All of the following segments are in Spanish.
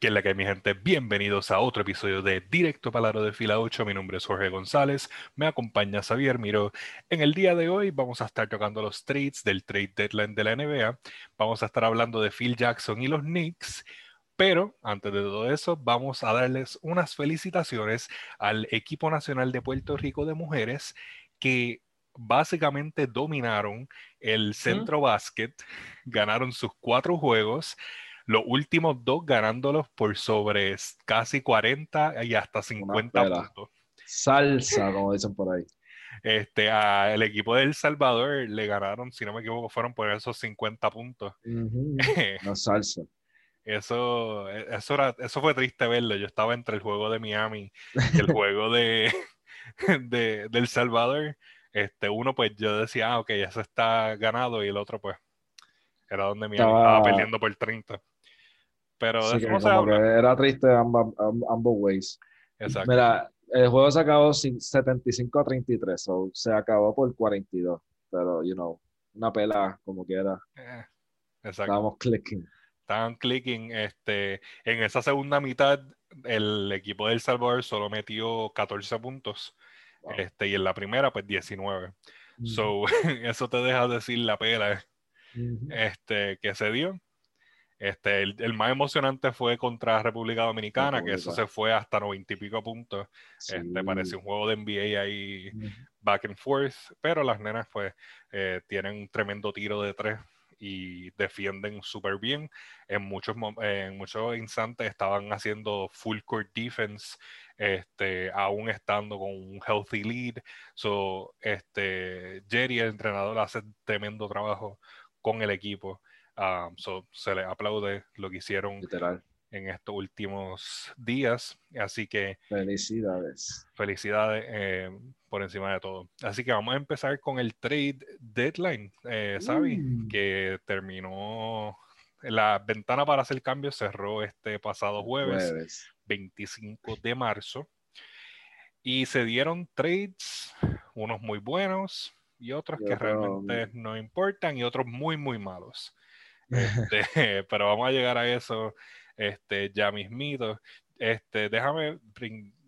Que es la que hay, mi gente? Bienvenidos a otro episodio de Directo Palaro de Fila 8. Mi nombre es Jorge González. Me acompaña Xavier Miro. En el día de hoy vamos a estar tocando los trades del trade deadline de la NBA. Vamos a estar hablando de Phil Jackson y los Knicks. Pero antes de todo eso, vamos a darles unas felicitaciones al equipo nacional de Puerto Rico de mujeres que básicamente dominaron el centro básquet, ganaron sus cuatro juegos los últimos dos ganándolos por sobre casi 40 y hasta 50 puntos. Salsa, como dicen por ahí. Este, a el equipo de El Salvador le ganaron, si no me equivoco, fueron por esos 50 puntos. La salsa. Eso, eso, era, eso fue triste verlo. Yo estaba entre el juego de Miami y el juego de, de, El Salvador. Este, uno, pues yo decía, ah, ok, eso está ganado, y el otro, pues, era donde Miami estaba, estaba perdiendo por 30. Pero era triste ambos, ambos ways. Exacto. Mira, el juego se acabó 75 a 33, so se acabó por 42. Pero, you know, una pela como quiera. Eh, exacto. Estábamos clicking. Estaban clicking. Este, en esa segunda mitad, el equipo del Salvador solo metió 14 puntos. Este, y en la primera, pues 19. So, eso te deja decir la pela este, que se dio. Este, el, más emocionante fue contra República Dominicana, que eso se fue hasta noventa y pico puntos. Este, pareció un juego de NBA ahí back and forth, pero las nenas pues eh, tienen un tremendo tiro de tres y defienden súper bien. En muchos, en muchos instantes estaban haciendo full court defense, este, aún estando con un healthy lead. So, este, Jerry, el entrenador, hace tremendo trabajo con el equipo. Um, se le aplaude lo que hicieron en estos últimos días. Así que. Felicidades. Felicidades eh, por encima de todo. Así que vamos a empezar con el trade deadline, eh, mm. que terminó. La ventana para hacer cambios cerró este pasado jueves, 25 de marzo. Y se dieron trades, unos muy buenos y otros que realmente no importan y otros muy, muy malos. Este, pero vamos a llegar a eso este, ya mismito. Este, déjame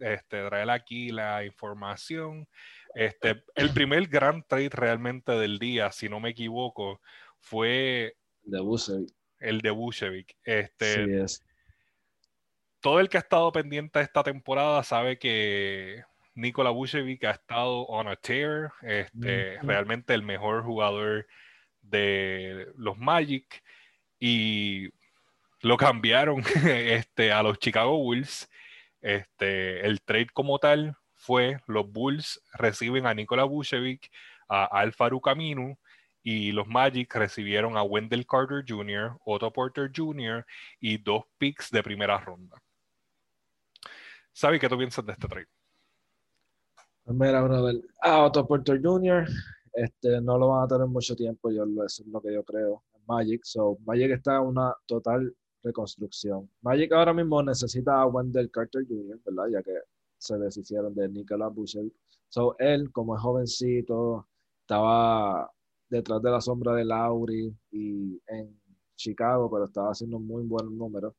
este, traer aquí la información. Este, el primer gran trade realmente del día, si no me equivoco, fue de el de Bushevik. Este, Todo el que ha estado pendiente de esta temporada sabe que Nikola Bushevik ha estado on a tear, este, realmente el mejor jugador de los Magic y lo cambiaron este, a los Chicago Bulls. Este, el trade como tal fue los Bulls reciben a Nikola Vucevic, a Alfaru Camino y los Magic recibieron a Wendell Carter Jr., Otto Porter Jr. y dos picks de primera ronda. ¿Sabes qué tú piensas de este trade? Pues mira, brother, a Otto Porter Jr. Este, no lo van a tener mucho tiempo, yo, eso es lo que yo creo. Magic. So, Magic está en una total reconstrucción. Magic ahora mismo necesita a Wendell Carter Jr., ¿verdad? Ya que se deshicieron de Nicolas Bushel. So, él, como es jovencito, estaba detrás de la sombra de Lauri y en Chicago, pero estaba haciendo muy buenos números.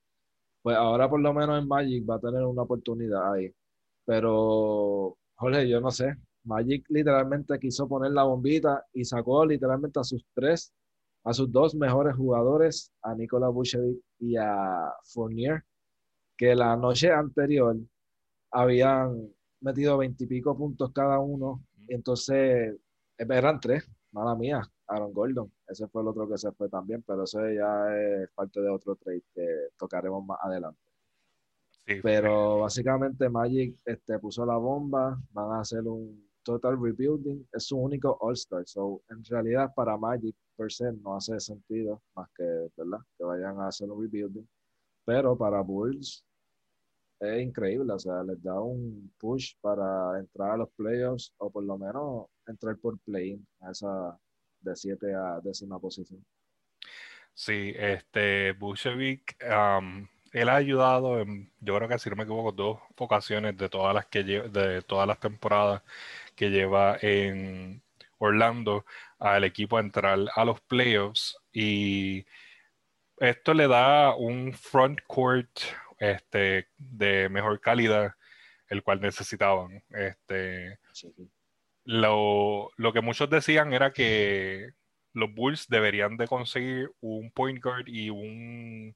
Pues ahora por lo menos en Magic va a tener una oportunidad ahí. Pero, Jorge, yo no sé. Magic literalmente quiso poner la bombita y sacó literalmente a sus tres a sus dos mejores jugadores, a Nikola Vucevic y a Fournier, que la noche anterior habían metido veintipico puntos cada uno, y entonces eh, eran tres, mala mía, Aaron Gordon, ese fue el otro que se fue también, pero eso ya es parte de otro trade que tocaremos más adelante. pero básicamente Magic este, puso la bomba, van a hacer un Total Rebuilding es su único All-Star. So, en realidad, para Magic per se no hace sentido más que, ¿verdad? Que vayan a hacer un rebuilding. Pero para Bulls es increíble. O sea, les da un push para entrar a los playoffs o por lo menos entrar por play a esa de 7 a décima posición. Sí, este Bushevik, um, él ha ayudado en, yo creo que si no me equivoco, dos ocasiones de todas las que de todas las temporadas que lleva en Orlando al equipo a entrar a los playoffs y esto le da un front court este, de mejor calidad, el cual necesitaban. Este, lo, lo, que muchos decían era que los Bulls deberían de conseguir un point guard y un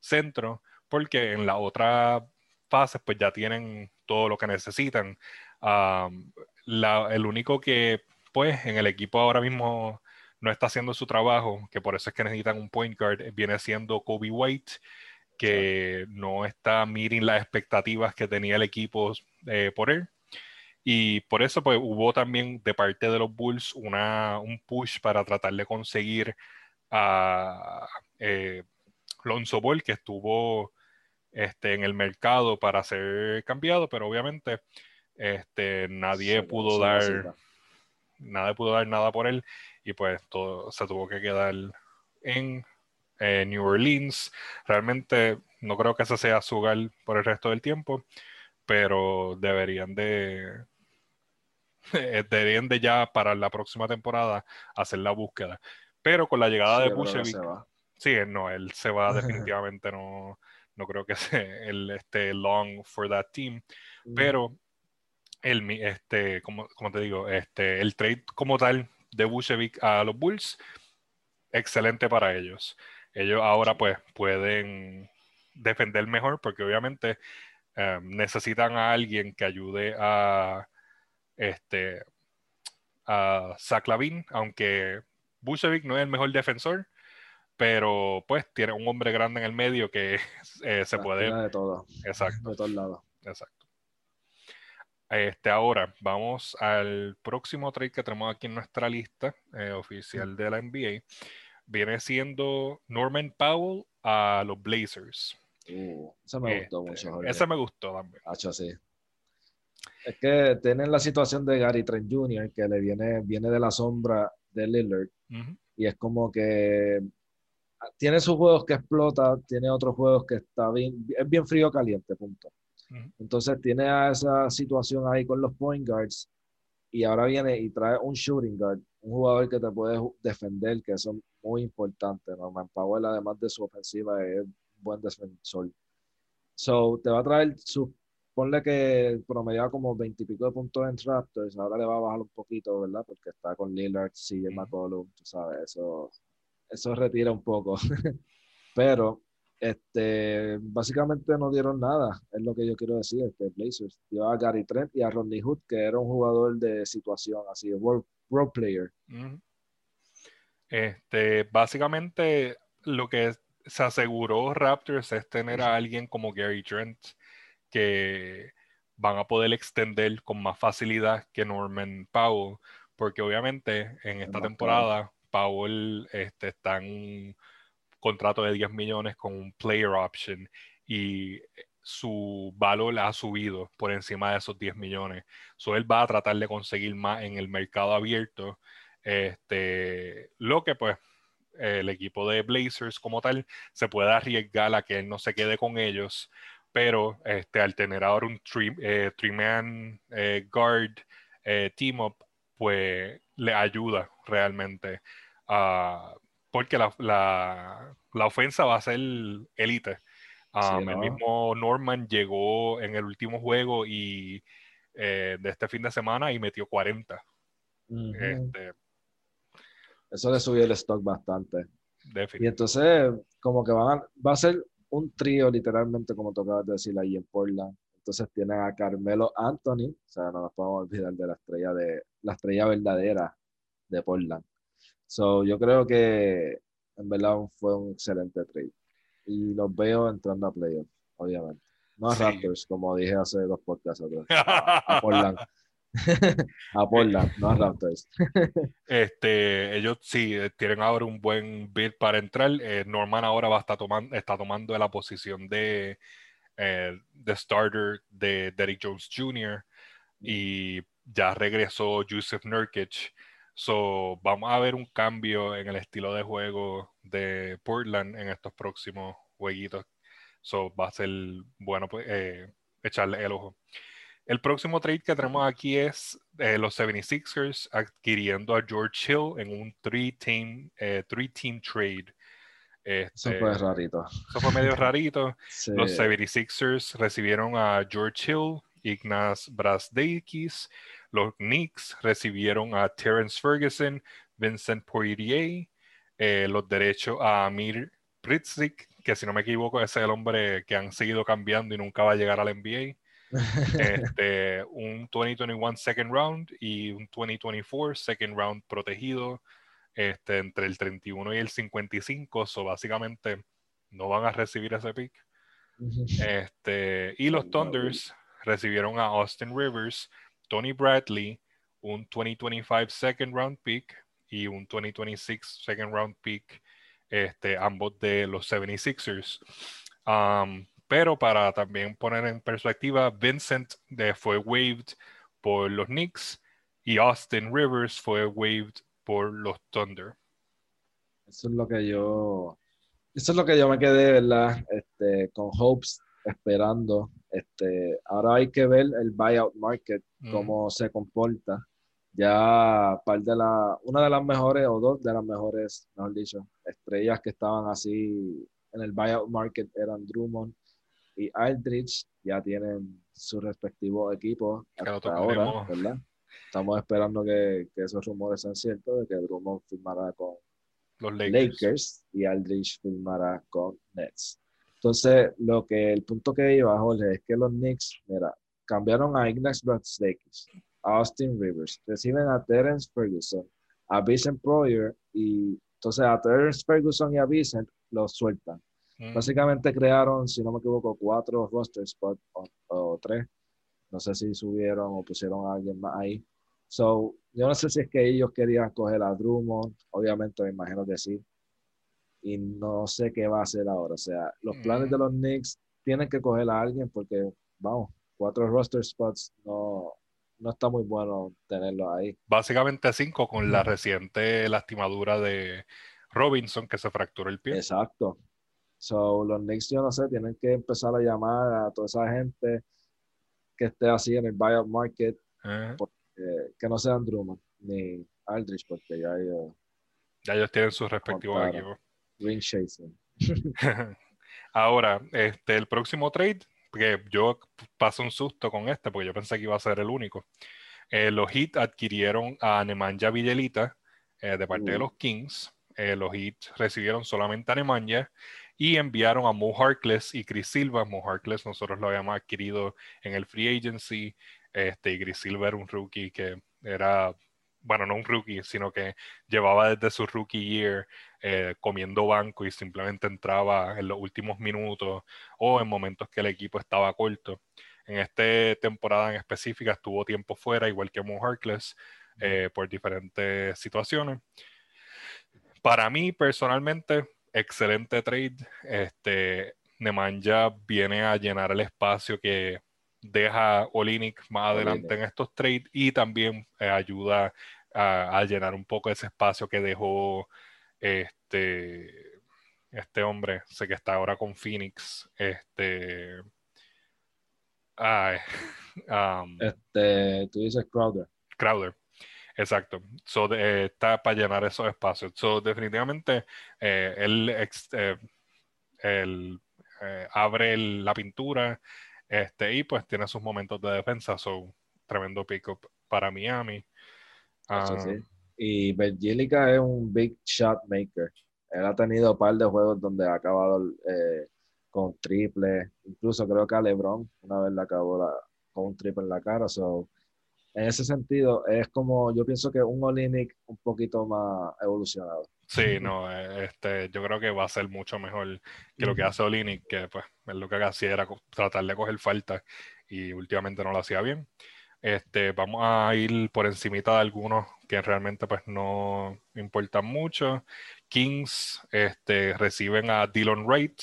centro, porque en la otra fase pues ya tienen todo lo que necesitan. El único que pues en el equipo ahora mismo no está haciendo su trabajo, que por eso es que necesitan un point guard, viene siendo Kobe White, que no está meeting las expectativas que tenía el equipo eh, por él. Y por eso pues, hubo también de parte de los Bulls una, un push para tratar de conseguir a eh, Lonzo Ball, que estuvo este, en el mercado para ser cambiado, pero obviamente este, nadie pudo dar nadie pudo dar nada por él y pues todo se tuvo que quedar en eh, New Orleans. Realmente no creo que ese sea su hogar por el resto del tiempo, pero deberían de deberían de ya para la próxima temporada hacer la búsqueda. Pero con la llegada de Bushevik, sí, no, él se va definitivamente, no, no creo que sea el esté long for that team, mm. pero el, este, como, como, te digo, este, el trade como tal de Bushevik a los Bulls, excelente para ellos. Ellos ahora pues pueden defender mejor porque obviamente em, necesitan a alguien que ayude a este a aunque Bushevik no es el mejor defensor, pero pues tiene un hombre grande en el medio que eh, se puede de todo. Exacto. De todos lados. Exacto este ahora vamos al próximo trade que tenemos aquí en nuestra lista eh, oficial de la NBA viene siendo Norman Powell a los Blazers uh, ese me gustó este, mucho ese me gustó también sí. es que tienen la situación de Gary Trent Jr. que le viene viene de la sombra de Lillard y es como que tiene sus juegos que explota, tiene otros juegos que está bien, es bien frío caliente, punto. Entonces tiene a esa situación ahí con los point guards y ahora viene y trae un shooting guard, un jugador que te puede defender, que eso es muy importante. Norman Powell, además de su ofensiva, es buen defensor. So, te va a traer su, ponle que promedia como 20 y pico de puntos en Raptors, ahora le va a bajar un poquito, ¿verdad? Porque está con Lillard, CJ McCollum, tú sabes, eso eso retira un poco. Pero este, básicamente no dieron nada, es lo que yo quiero decir. Este, Blazers dio a Gary Trent y a Rodney Hood, que era un jugador de situación, así, role, role player. Este, básicamente lo que se aseguró Raptors es tener a alguien como Gary Trent que van a poder extender con más facilidad que Norman Powell, porque obviamente en esta temporada Powell este, está en contrato de 10 millones con un player option y su valor ha subido por encima de esos 10 millones. So, él va a tratar de conseguir más en el mercado abierto. Este, lo que pues el equipo de Blazers como tal se puede arriesgar a que él no se quede con ellos, pero este, al tener ahora un three-man eh, eh, guard eh, team up, pues le ayuda realmente porque la, la, ofensa va a ser élite. El mismo Norman llegó en el último juego y eh, de este fin de semana y metió 40. este, Eso le subió el stock bastante. Y entonces, como que van va a ser un trío, literalmente, como tocaba decir ahí en Portland. Entonces tienen a Carmelo Anthony, o sea, no nos podemos olvidar de la estrella de la estrella verdadera de Portland. So, yo creo que en verdad fue un excelente trade. Y los veo entrando a playoffs, obviamente. No a Raptors, como dije hace dos podcasts atrás. A, Portland. a Portland, no a Raptors. este, ellos sí eh, tienen ahora un buen bid para entrar. Eh, Norman ahora va a estar tomando, está tomando la posición de, eh, de starter de Derrick Jones Jr. Y ya regresó Joseph Nurkic So, vamos a ver un cambio en el estilo de juego de Portland en estos próximos jueguitos. So, va a ser bueno pues, eh, echarle el ojo. El próximo trade que tenemos aquí es eh, los 76ers adquiriendo a George Hill en un three-team eh, three team trade. eso Este, fue rarito. eso fue medio rarito. Sí. Los 76ers recibieron a George Hill, Ignaz Brazdeikis. Los Knicks recibieron a Terence Ferguson, Vincent Poirier. eh, los derechos a Amir Pritzik, que si no me equivoco ese es el hombre que han seguido cambiando y nunca va a llegar al NBA. Este, un 2021 second round y un 2024 second round protegido este, entre el 31 y el 55. So, básicamente no van a recibir ese pick. Este, y los Thunders recibieron a Austin Rivers, Tony Bradley, un 2025 second round pick y un 2026 second round pick, este, ambos de los 76ers. Um, pero para también poner en perspectiva, Vincent de, fue waived por los Knicks y Austin Rivers fue waived por los Thunder. Eso es lo que yo, eso es lo que yo me quedé, ¿verdad? Este, con hopes, esperando. Este, ahora hay que ver el buyout market, Mm. cómo se comporta. Ya par de la, una de las mejores o dos de las mejores, mejor dicho, estrellas que estaban así en el buyout market eran Drummond y Aldridge. Ya tienen su respectivo equipo Que lo hasta ahora. ¿verdad? Estamos esperando que, que esos rumores sean ciertos, de que Drummond firmará con Los Lakers. Lakers, y Aldridge firmará con Nets. Entonces, lo que el punto que iba, Jorge, es que los Knicks, mira, cambiaron a Ignaz Brazdeikis, a Austin Rivers, reciben a Terence Ferguson, a Vincent Proyer, y entonces a Terence Ferguson y a Vincent los sueltan. Mm. Básicamente crearon, si no me equivoco, cuatro roster spots o, o tres. No sé si subieron o pusieron a alguien más ahí. So, yo no sé si es que ellos querían coger a Drummond, obviamente me imagino que sí. Y no sé qué va a hacer ahora. O sea, los planes Mm. de los Knicks tienen que coger a alguien porque, vamos, cuatro roster spots no, no está muy bueno tenerlos ahí. Básicamente cinco con la reciente lastimadura de Robinson que se fracturó el pie. Exacto. So, los Knicks, yo no sé, tienen que empezar a llamar a toda esa gente que esté así en el buyout market, eh, que no sean Drummond ni Aldridge, porque ya uh, ya ellos tienen sus respectivos equipos. Ring chasing. Ahora, este, el próximo trade, que yo pasé un susto con este porque yo pensé que iba a ser el único. Eh, los Heat adquirieron a Nemanja Villalita eh, de parte de Uh. los Kings. Eh, los Heat recibieron solamente a Nemanja y enviaron a Mo Harkless y Chris Silva. Mo Harkless nosotros lo habíamos adquirido en el Free Agency. Este, y Chris Silva era un rookie que era, bueno, no un rookie, sino que llevaba desde su rookie year eh, comiendo banco y simplemente entraba en los últimos minutos o en momentos que el equipo estaba corto. En esta temporada en específica estuvo tiempo fuera, igual que Mo Harkless, eh, por diferentes situaciones. Para mí, personalmente, excelente trade. Este, Nemanja viene a llenar el espacio que deja Olinik más adelante en estos trades y también eh, ayuda a, a llenar un poco ese espacio que dejó este, este hombre, sé que está ahora con Phoenix, este, ay, um, Este, tú dices Crowder. Crowder, exacto. So, de- eh, está para llenar esos espacios. So, definitivamente, eh, él, ex- eh, él, abre el- la pintura este, y pues tiene sus momentos de defensa. So, tremendo pick-up para Miami. Ah, sí. Y Belgílica es un big shot maker. Él ha tenido un par de juegos donde ha acabado eh, con triple. Incluso creo que a LeBron una vez le acabó la- con un triple en la cara. So, en ese sentido, es como, yo pienso que un Olinick un poquito más evolucionado. Sí, no, eh, este, yo creo que va a ser mucho mejor que lo que hace Olinick, que pues lo que hacía era tratar de coger falta y últimamente no lo hacía bien. Este, vamos a ir por encimita de algunos que realmente pues no importan mucho. Kings este, reciben a Dylan Wright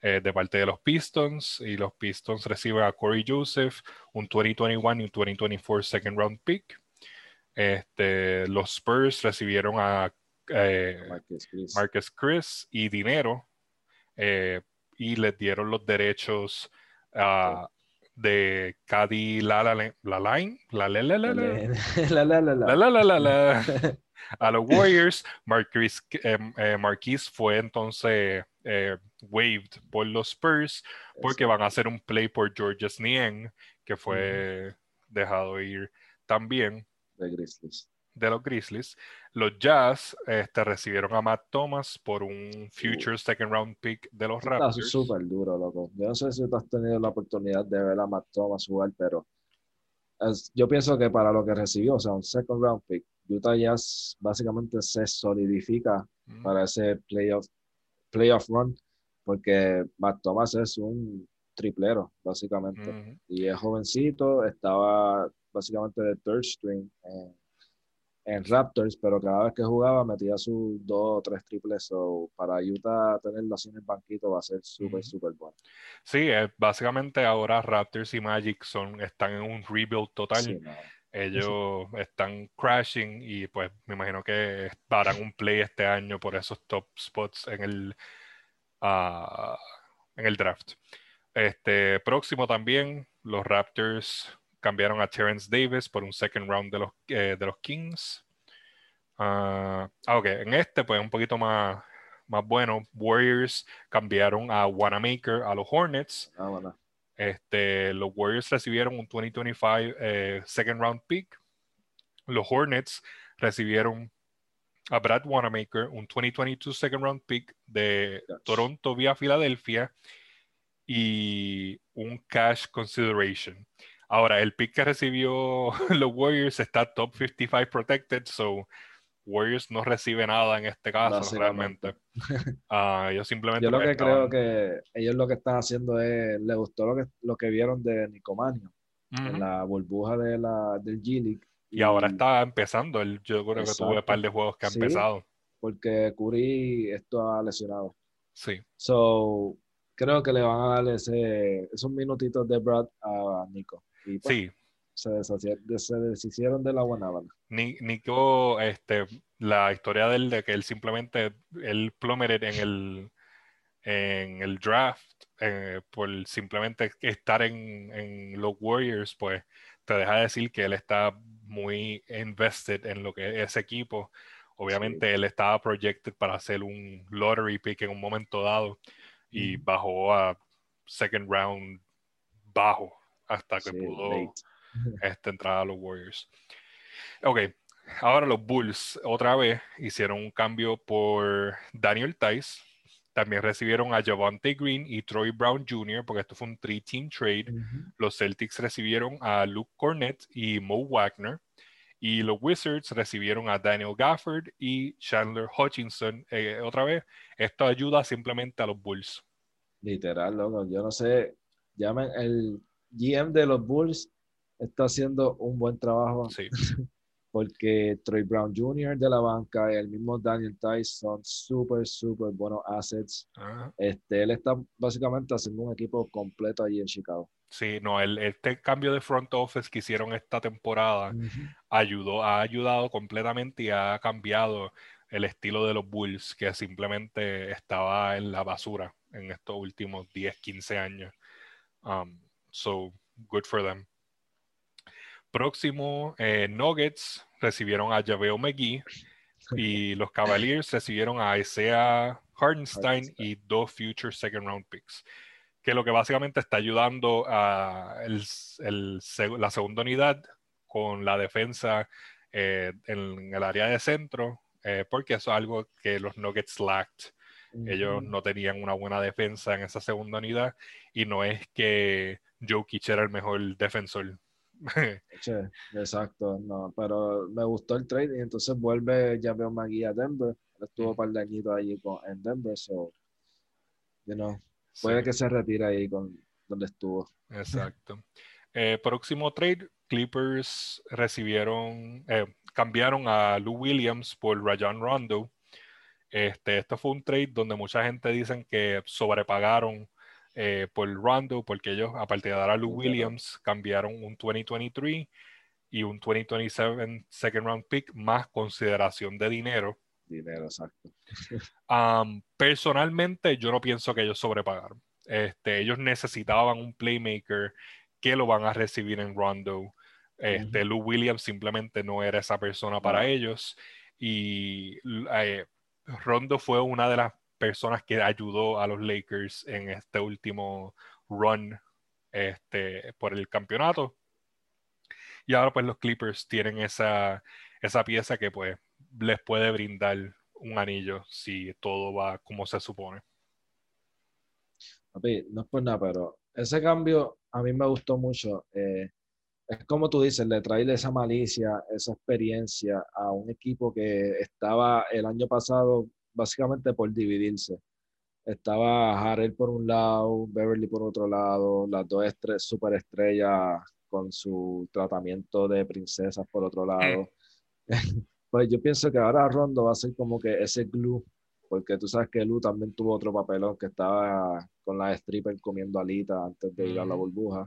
eh, de parte de los Pistons y los Pistons reciben a Corey Joseph, un 2021 y un 2024 second round pick. Este, los Spurs recibieron a eh, Marcus Chris. Marcus Chris y dinero eh, y les dieron los derechos a de Cady la la la la line la la la la la La, la, la, la. la la la la a los Warriors Marquise, eh, eh, fue entonces eh, waived por los Spurs porque van a hacer un play por George Snien que fue dejado ir también De de los Grizzlies. Los Jazz este, recibieron a Matt Thomas por un future second round pick de los Está Raptors. súper duro, loco. Yo no sé si tú has tenido la oportunidad de ver a Matt Thomas jugar, pero es- yo pienso que para lo que recibió, o sea, un second round pick, Utah Jazz básicamente se solidifica Mm, para ese playoff, playoff run, porque Matt Thomas es un triplero, básicamente. ujú. Y es jovencito, estaba básicamente de third string en, en Raptors, pero cada vez que jugaba metía sus dos o tres triples. So, para Utah tenerlo así en el banquito va a ser súper, Ujú. súper bueno. Sí, eh, básicamente ahora Raptors y Magic son, están en un rebuild total. Sí, no. Ellos están crashing y pues me imagino que harán un play este año por esos top spots en el, ah, en el draft. Este próximo también, los Raptors cambiaron a Terrence Davis por un second round de los, eh, de los Kings. Ah, ok, en este pues un poquito más, más bueno. Warriors cambiaron a Wanamaker a los Hornets. Ah, bueno. Este, los Warriors recibieron un 2025 eh, second round pick. Los Hornets recibieron a Brad Wanamaker, un 2022 second round pick de. Toronto vía Filadelfia y un cash consideration. Ahora, el pick que recibió los Warriors está top 55 protected, so Warriors no recibe nada en este caso realmente. Ah, ellos simplemente Yo lo que estaban- creo que ellos lo que están haciendo es, le gustó lo que, lo que vieron de Nicomanio Ujú. en la burbuja de la, del G-League. Y ahora está empezando. El, yo creo que tuve un par de juegos que han Sí. empezado. Porque Curry esto ha lesionado. Sí, So, creo que le van a dar ese, esos minutitos de Brad a Nico. Y pues, sí. se, deshicieron de la guanábana. Ni- Nico, este, la historia de él, de que él simplemente, él plummeted en el, en el draft, eh, por simplemente estar en, en los Warriors, pues te deja decir que él está muy invested en lo que es ese equipo. Obviamente él estaba projected para hacer un lottery pick en un momento dado y bajó a second round bajo hasta que Sí, pudo este, entrar a los Warriors. Ok, ahora los Bulls otra vez hicieron un cambio por Daniel Tice. También recibieron a Javante Green y Troy Brown Jr., porque esto fue un three-team trade. Los Celtics recibieron a Luke Cornett y Mo Wagner. Y los Wizards recibieron a Daniel Gafford y Chandler Hutchinson. Eh, otra vez, esto ayuda simplemente a los Bulls. Literal, loco. Yo no sé. Llamen, el GM de los Bulls está haciendo un buen trabajo Sí, porque Troy Brown Jr. de la banca y el mismo Daniel Tice son súper, súper buenos assets. Ajá. Este, él está básicamente haciendo un equipo completo allí en Chicago. Sí, no, el, este cambio de front office que hicieron esta temporada ayudó, ha ayudado completamente y ha cambiado el estilo de los Bulls, que simplemente estaba en la basura en estos últimos 10, 15 años. Um, so, good for them. Próximo, eh, Nuggets recibieron a Javeo McGee y los Cavaliers recibieron a Isaiah Hardenstein Hartenstein. y dos future second round picks. Que lo que básicamente está ayudando a el- el la segunda unidad con la defensa eh, en el área de centro, eh, porque eso es algo que los Nuggets lacked. Ellos no tenían una buena defensa en esa segunda unidad y no es que Jokic era el mejor defensor. Exacto, no, pero me gustó el trade y entonces vuelve ya veo Magui a Denver. Estuvo un par de añitos allí con, en Denver, so, you know, puede Sí. que se retire ahí con donde estuvo. Exacto. Eh, próximo trade, Clippers recibieron, eh, cambiaron a Lou Williams por Rajon Rondo. Este, esto fue un trade donde mucha gente dicen que sobrepagaron eh, por Rondo porque ellos, aparte de dar a Lou. Williams, cambiaron un 2023 y un 2027 second round pick más consideración de dinero. Dinero, exacto. Um, personalmente, yo no pienso que ellos sobrepagaron. Este, ellos necesitaban un playmaker que lo van a recibir en Rondo. Este, Lou Williams simplemente no era esa persona para ellos. Y eh, Rondo fue una de las personas que ayudó a los Lakers en este último run este, por el campeonato. Y ahora pues los Clippers tienen esa, esa pieza que pues les puede brindar un anillo si todo va como se supone. no es por nada, pero ese cambio a mí me gustó mucho. Eh, es como tú dices, le trae esa malicia, esa experiencia a un equipo que estaba el año pasado básicamente por dividirse. Estaba Harrell por un lado, Beverly por otro lado, las dos superestrellas con su tratamiento de princesas por otro lado. pues yo pienso que ahora Rondo va a ser como que ese glue, porque tú sabes que Lu también tuvo otro papelón que estaba con la stripper comiendo alita antes de ir a la burbuja.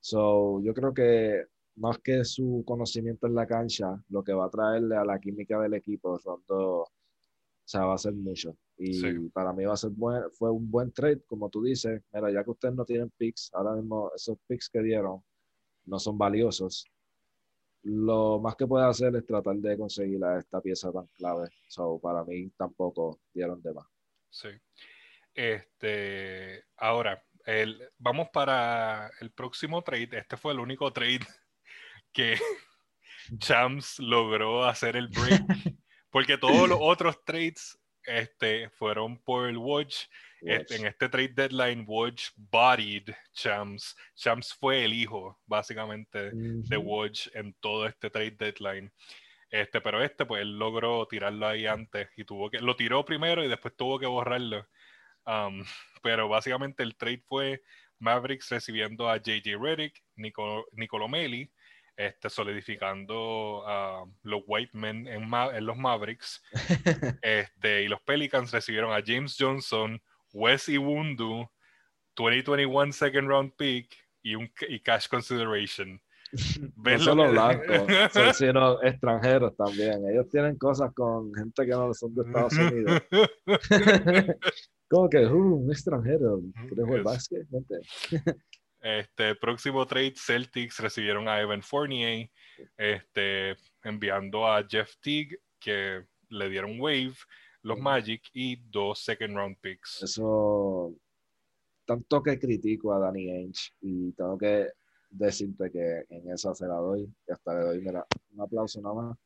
So, yo creo que más que su conocimiento en la cancha, lo que va a traerle a la química del equipo, Rondo, sea, va a ser mucho. Y para mí va a ser fue un buen trade, como tú dices. Mira, ya que ustedes no tienen picks, ahora mismo esos picks que dieron no son valiosos. Lo más que puede hacer es tratar de conseguir esta pieza tan clave. So, para mí tampoco dieron de más. Sí. Este, ahora, vamos para el próximo trade. Este fue el único trade que Champs logró hacer el break. Porque todos los otros trades este, fueron por el Watch. Este, en este trade deadline, Watch bodied Champs. Champs fue el hijo, básicamente, de Watch en todo este trade deadline. Este, pero este, pues él logró tirarlo ahí antes y tuvo que, lo tiró primero y después tuvo que borrarlo. Um, pero básicamente el trade fue Mavericks recibiendo a JJ Redick, Nicolo, Nicolomelli, este, solidificando a los White Men en, los Mavericks. este, y los Pelicans recibieron a James Johnson, Wes Iwundu, 2021 second round pick y un y cash consideration. no solo blancos, sino extranjeros también. Ellos tienen cosas con gente que no son de Estados Unidos. Como que, uh, un extranjero, ¿quieres jugar básquet? Este próximo trade, Celtics recibieron a Evan Fournier, este, enviando a Jeff Teague, que le dieron wave, los Magic y dos second round picks. Eso, tanto que critico a Danny Ainge y tengo que decirte que en esa se la doy, y hasta le doy mira, un aplauso nada más.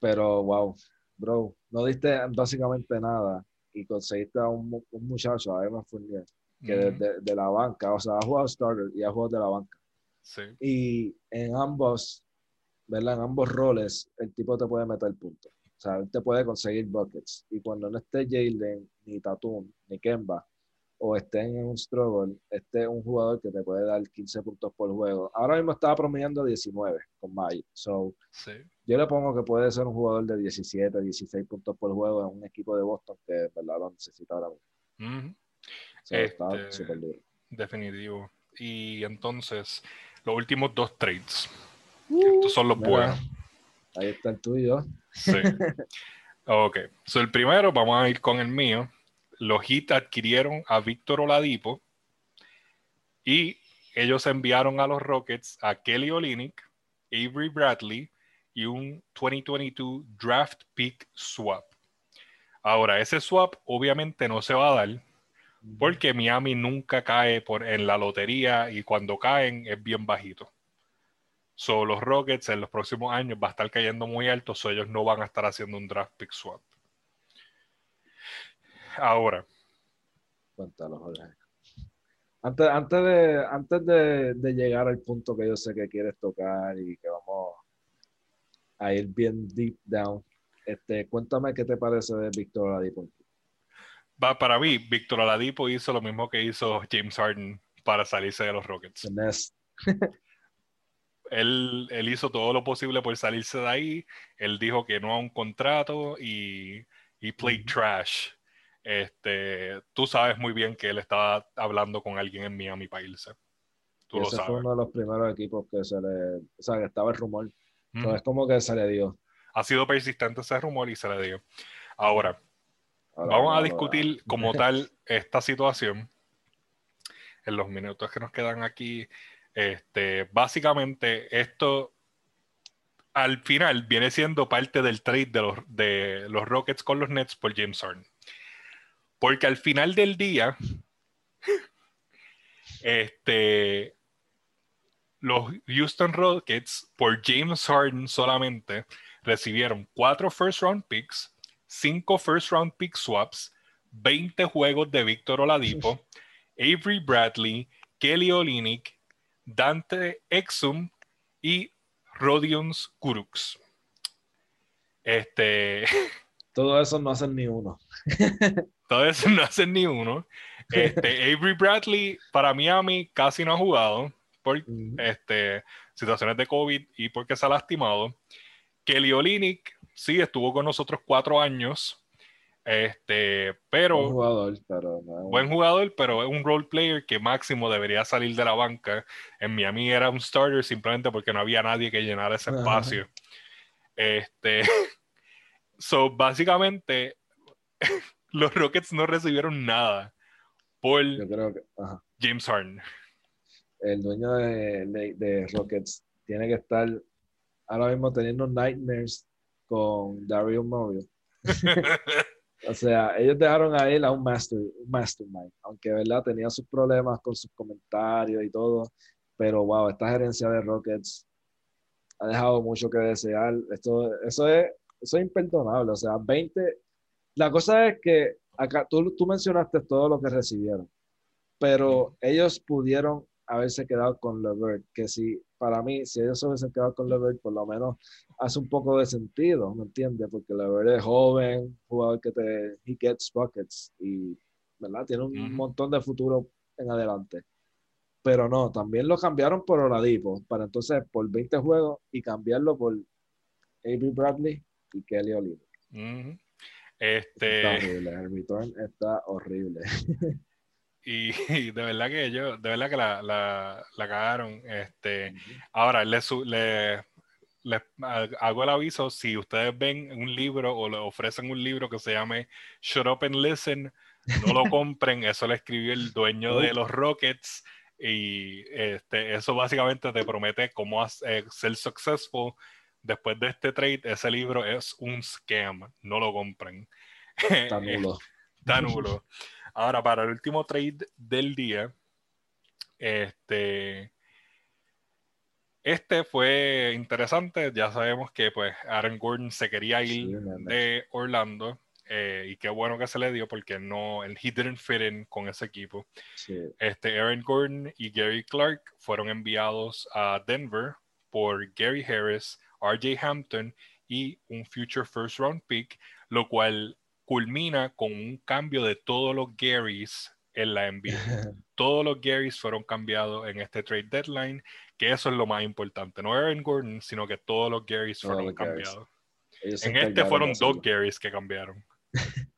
Pero, wow, bro, no diste básicamente nada y conseguiste a un, muchacho, a Evan Fournier, que de, la banca, o sea, ha jugado starter y ha jugado de la banca. Sí. Y en ambos, ¿verdad? En ambos roles, el tipo te puede meter puntos. O sea, él te puede conseguir buckets. Y cuando no esté Jalen, ni Tatum, ni Kemba, o estén en un struggle, este es un jugador que te puede dar 15 puntos por juego. Ahora mismo estaba promediando 19 con Magic. So, Yo le pongo que puede ser un jugador de 17, 16 puntos por juego en un equipo de Boston que verdad lo necesita ahora mismo. Este, súper duro. Definitivo. Y entonces, los últimos dos trades. Uh, Estos son los buenos. Ahí está el tuyo. Sí. ok. So, el primero, vamos a ir con el mío los Heat adquirieron a Víctor Oladipo y ellos enviaron a los Rockets a Kelly Olynyk, Avery Bradley y un 2022 draft pick swap. Ahora, ese swap obviamente no se va a dar porque Miami nunca cae por, en la lotería y cuando caen es bien bajito. So, los Rockets en los próximos años va a estar cayendo muy alto, so ellos no van a estar haciendo un draft pick swap. Ahora. Cuéntalo, Antes, antes, de, antes de, llegar al punto que yo sé que quieres tocar y que vamos a ir bien deep down, este, cuéntame qué te parece de Víctor Oladipo. para mí, Víctor Oladipo hizo lo mismo que hizo James Harden para salirse de los Rockets. él, él, hizo todo lo posible por salirse de ahí. Él dijo que no a un contrato y, y played trash este, tú sabes muy bien que él estaba hablando con alguien en Miami para irse. Tú ese fue uno de los primeros equipos que se le. O sea, que estaba el rumor. es como que se le dio. Ha sido persistente ese rumor y se le dio. Ahora, vamos a discutir como tal esta situación en los minutos que nos quedan aquí. Este, básicamente, esto al final viene siendo parte del trade de los, de los Rockets con los Nets por James Harden. Porque al final del día, este, los Houston Rockets por James Harden solamente recibieron cuatro first round picks, cinco first round pick swaps, 20 juegos de Víctor Oladipo, Avery Bradley, Kelly Olynyk, Dante Exum y Rodions Kuruks. Este. Todo eso no hacen ni uno. todo eso no hacen ni uno. Este, Avery Bradley, para Miami, casi no ha jugado por este, situaciones de COVID y porque se ha lastimado. Kelly Olynyk, sí, estuvo con nosotros cuatro años. Este, pero. Buen jugador, pero. Buen jugador, pero es un role player que máximo debería salir de la banca. En Miami era un starter simplemente porque no había nadie que llenara ese espacio. Este. so, básicamente, los Rockets no recibieron nada por James Harden. El dueño de, de Rockets tiene que estar ahora mismo teniendo nightmares con Dario Morey. o sea, ellos dejaron a él a un, master, mastermind, aunque verdad tenía sus problemas con sus comentarios y todo, pero wow, esta gerencia de Rockets ha dejado mucho que desear. Esto, eso, es, eso es imperdonable, o sea, 20... La cosa es que acá tú, tú mencionaste todo lo que recibieron, pero ellos pudieron haberse quedado con Levert, que si para mí, si ellos se hubiesen quedado con Levert, por lo menos hace un poco de sentido, ¿me entiendes? Porque Levert es joven, jugador que te, he gets buckets y, ¿verdad? Tiene un montón de futuro en adelante. Pero no, también lo cambiaron por Oladipo, para entonces por 20 juegos y cambiarlo por A.B. Bradley y Kelly Oliver. Este... Está horrible, el return está horrible. Y, de verdad que yo, de verdad que la, la, la cagaron. Este, Ahora, le, le, hago el aviso, si ustedes ven un libro o le ofrecen un libro que se llame Shut Up and Listen, no lo compren, eso lo escribió el dueño de los Rockets y este, eso básicamente te promete cómo eh, ser successful. Después de este trade, ese libro es un scam, no lo compren. Está nulo. Está nulo. Ahora, para el último trade del día, este, este fue interesante. Ya sabemos que pues Aaron Gordon se quería ir de Orlando. Eh, y qué bueno que se le dio porque no, el he didn't fit in con ese equipo. Este, Aaron Gordon y Gary Clark fueron enviados a Denver por Gary Harris, RJ Hampton y un future first round pick, lo cual culmina con un cambio de todos los Garys en la NBA. todos los Garys fueron cambiados en este trade deadline, que eso es lo más importante. No Aaron Gordon, sino que todos los Garys fueron cambiados. En este fueron dos Garys que cambiaron.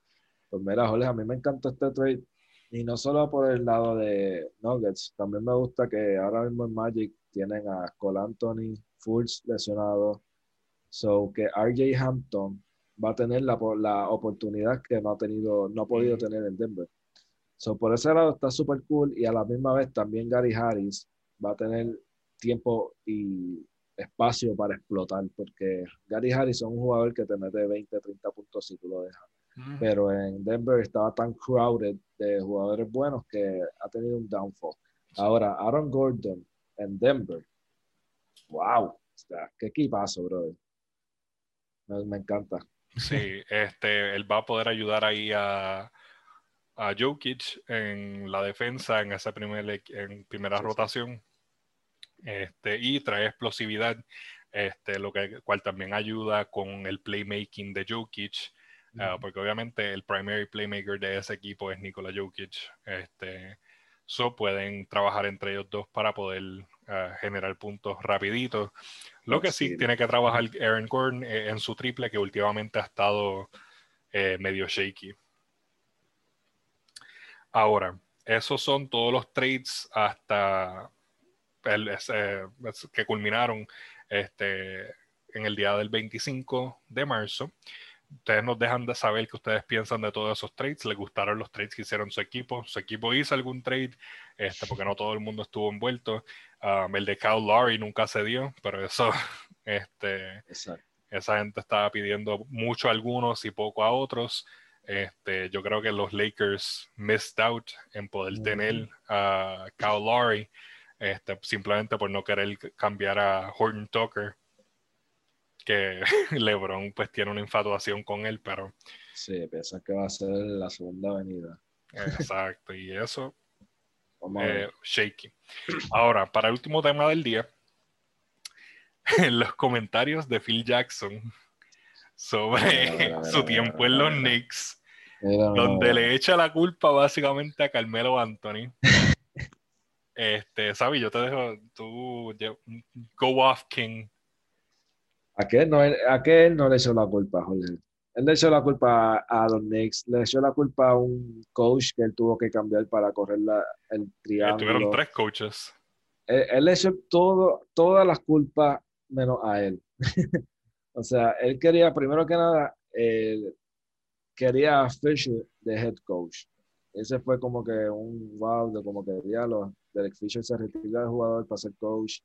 pues mira, Jorge, a mí me encantó este trade. Y no solo por el lado de Nuggets, también me gusta que ahora mismo en Magic tienen a Cole Anthony, Fultz lesionado. So que RJ Hampton va a tener la, la oportunidad que no ha tenido, no ha podido tener en Denver. So, por ese lado está súper cool y a la misma vez también Gary Harris va a tener tiempo y espacio para explotar porque Gary Harris es un jugador que te mete 20, 30 puntos si tú lo dejas. Pero en Denver estaba tan crowded de jugadores buenos que ha tenido un downfall. Ahora, Aaron Gordon en Denver. ¡Wow! ¡Qué equipazo, brother! me encanta. Sí, este, él va a poder ayudar ahí a, a Jokic en la defensa en esa primer, en primera rotación. Este, y trae explosividad, este, lo que cual también ayuda con el playmaking de Jokic, ah, porque obviamente el primary playmaker de ese equipo es Nikola Jokic. Este, so pueden trabajar entre ellos dos para poder ah, generar puntos rapiditos. Lo que sí, tiene que trabajar Aaron Gordon eh, en su triple, que últimamente ha estado eh, medio shaky. Ahora, esos son todos los trades hasta el, que culminaron este, en el día del 25 de marzo. Ustedes nos dejan de saber qué ustedes piensan de todos esos trades. ¿Les gustaron los trades que hicieron su equipo? ¿Su equipo hizo algún trade? Este, porque no todo el mundo estuvo envuelto. Um, el de Kyle Lowry nunca se dio, pero eso, este, esa gente estaba pidiendo mucho a algunos y poco a otros. Este, yo creo que los Lakers missed out en poder tener a Kyle Lowry, este, simplemente por no querer cambiar a Horton Tucker que LeBron pues tiene una infatuación con él, pero... Sí, piensa que va a ser la segunda avenida. Exacto, y eso, eh, shaky. Ahora, para el último tema del día, en los comentarios de Phil Jackson sobre su tiempo en los Knicks, donde le echa la culpa básicamente a Carmelo Anthony. este, Sabi, yo te dejo, tú, go off, King. ¿A qué, no, ¿A qué él no le echó la culpa, Jorge? Él le echó la culpa a los Knicks, le echó la culpa a un coach que él tuvo que cambiar para correr la, el triángulo. Tuvieron tres coaches. Él, le echó todo, todas las culpas menos a él. o sea, él quería, primero que nada, quería a Fisher de head coach. Ese fue como que un wow de como que diálogo. Derek Fisher se retira del jugador para ser coach.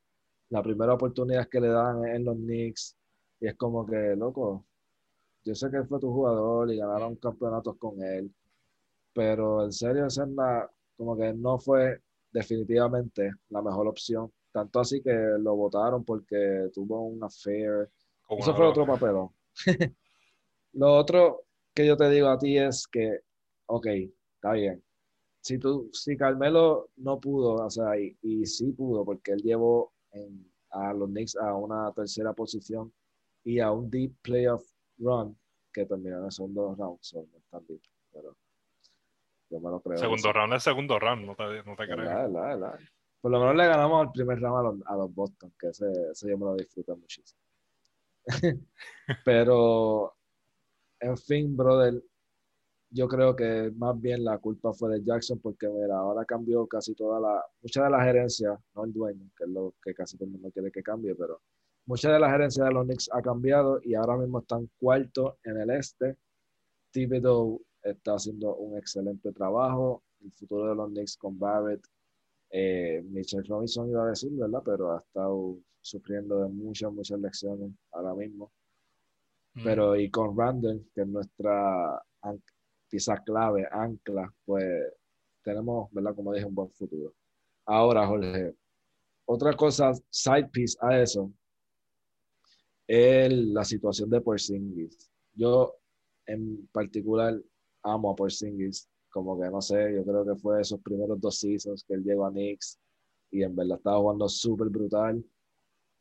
La primera oportunidad que le dan en los Knicks y es como que, loco, yo sé que él fue tu jugador y ganaron campeonatos con él, pero en serio, esa la, como que no fue definitivamente la mejor opción. Tanto así que lo votaron porque tuvo un affair. Eso fue otro papelón. lo otro que yo te digo a ti es que, ok, está bien. Si, tú, si Carmelo no pudo, o sea, y, y sí pudo, porque él llevó a los Knicks a una tercera posición y a un deep playoff run que terminó en el segundo round. Son tan deep, pero yo me lo creo. Segundo round es segundo round, no te, no te creo. Por lo menos le ganamos el primer round a los, a los Boston, que ese, ese yo me lo disfruto muchísimo. pero, en fin, brother, yo creo que más bien la culpa fue de Jackson porque mira, ahora cambió casi toda la, mucha de la gerencia, no el dueño, que es lo que casi todo el mundo quiere que cambie, pero Mucha de la gerencia de los Knicks ha cambiado y ahora mismo están cuarto en el este. Thibodeau está haciendo un excelente trabajo. El futuro de los Knicks con Barrett. Eh, Mitchell Robinson iba a decir, ¿verdad? Pero ha estado sufriendo de muchas, muchas lecciones ahora mismo. Mm. Pero y con Randall, que es nuestra pieza clave, ancla, pues tenemos, ¿verdad? Como dije, un buen futuro. Ahora, Jorge, otra cosa, side piece a eso, es la situación de Porzingis. Yo en particular amo a Porzingis, como que no sé, yo creo que fue esos primeros dos seasons que él llegó a Knicks y en verdad estaba jugando súper brutal.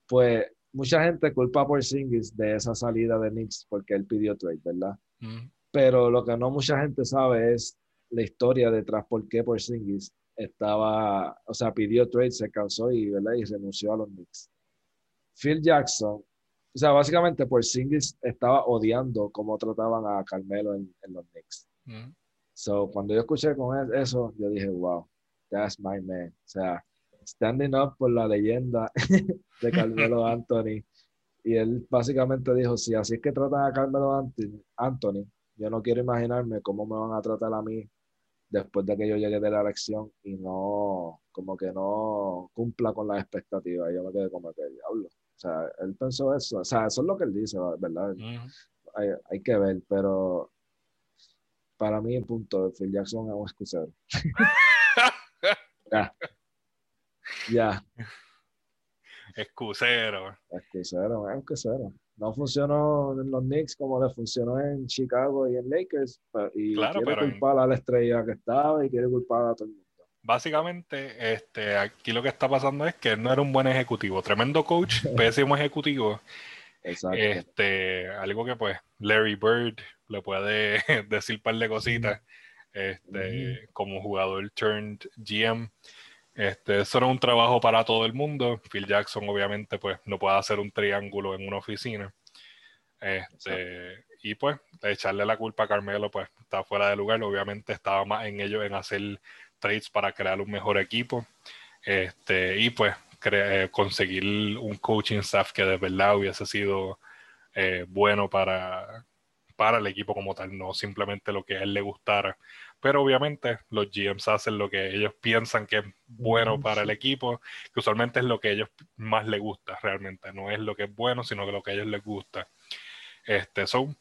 Pues mucha gente culpa a Porzingis de esa salida de Knicks porque él pidió trade, ¿verdad? Mm. Pero lo que no mucha gente sabe es la historia detrás por qué Porzingis estaba, o sea, pidió trade, se cansó y, ¿verdad? y renunció a los Knicks. Phil Jackson o sea, básicamente por Singles estaba odiando cómo trataban a Carmelo en, los Knicks. Mm. So, cuando yo escuché con eso, yo dije, wow, that's my man. O sea, standing up por la leyenda de Carmelo Anthony. Y él básicamente dijo, si así es que tratan a Carmelo Anthony, yo no quiero imaginarme cómo me van a tratar a mí después de que yo llegue de la elección y no, como que no cumpla con las expectativas. Yo me quedé como que, diablo. O sea, él pensó eso. O sea, eso es lo que él dice, ¿verdad? hay, hay, que ver, pero para mí, el punto, Phil Jackson es un excusero. ya. Ya. Excusero. Excusero, es excusero. No funcionó en los Knicks como le funcionó en Chicago y en Lakers. Y claro, quiere culpar a la estrella que estaba y quiere culpar a todo el mundo básicamente, este, aquí lo que está pasando es que él no era un buen ejecutivo. Tremendo coach, pésimo ejecutivo. Exacto. Este, algo que pues Larry Bird le puede decir un par de cositas. Este, como jugador turned GM. Este, eso era un trabajo para todo el mundo. Phil Jackson, obviamente, pues no puede hacer un triángulo en una oficina. Este, y pues, echarle la culpa a Carmelo, pues está fuera de lugar. Obviamente estaba más en ello en hacer trades para crear un mejor equipo este, y pues eh, conseguir un coaching staff que de verdad hubiese sido eh, bueno para, para el equipo como tal, no simplemente lo que a él le gustara. Pero obviamente los GMs hacen lo que ellos piensan que es bueno para el equipo, que usualmente es lo que a ellos más les gusta realmente, no es lo que es bueno, sino que lo que a ellos les gusta. Este, son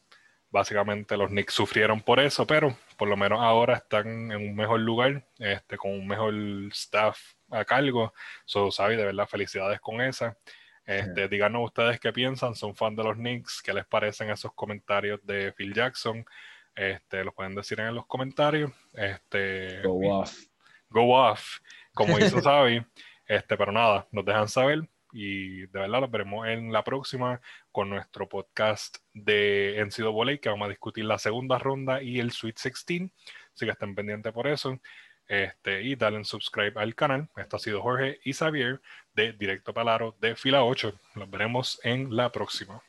básicamente los Knicks sufrieron por eso, pero por lo menos ahora están en un mejor lugar, este, con un mejor staff a cargo. So, Sabi, de verdad, felicidades con esa. Este, díganos ustedes qué piensan, son fan de los Knicks, qué les parecen esos comentarios de Phil Jackson. Este, lo pueden decir en los comentarios. Este, go off. Go off, como hizo Xavi. Este, pero nada, nos dejan saber y de verdad los veremos en la próxima con nuestro podcast de NCAA que vamos a discutir la segunda ronda y el Sweet 16. Así que estén pendientes por eso. Este, y dale subscribe al canal. Esto ha sido Jorge y Xavier de Directo Palaro de Fila 8. Nos veremos en la próxima.